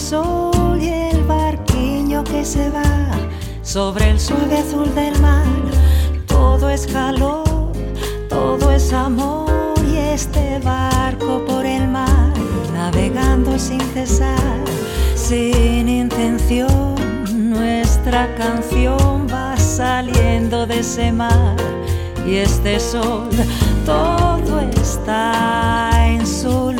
sol y el barquiño que se va sobre el suave azul del mar. Todo es calor, todo es amor y este barco por el mar, navegando sin cesar, sin intención. Nuestra canción va saliendo de ese mar y este sol, todo está en su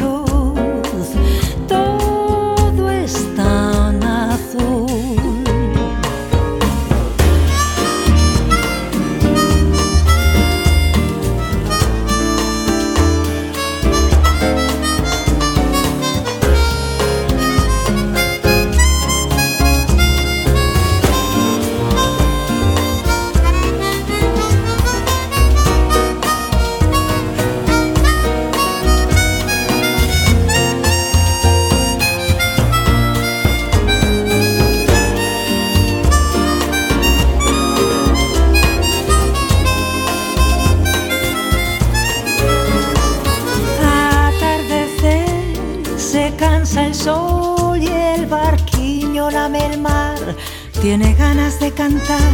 luz. tiene ganas de cantar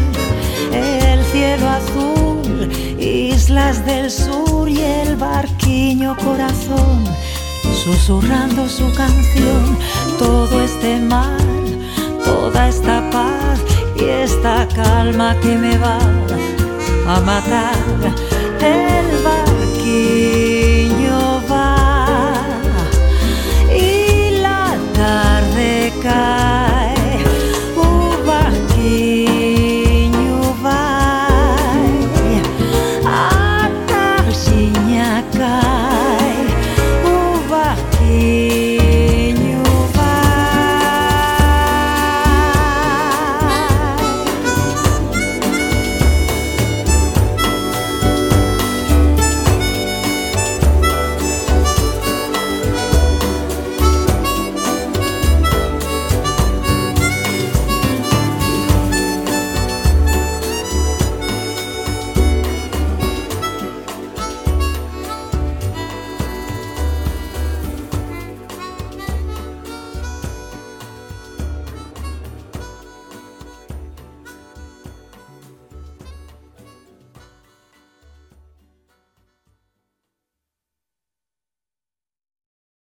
el cielo azul, islas del sur y el barquiño corazón, susurrando su canción, todo este mar, toda esta paz y esta calma que me va a matar el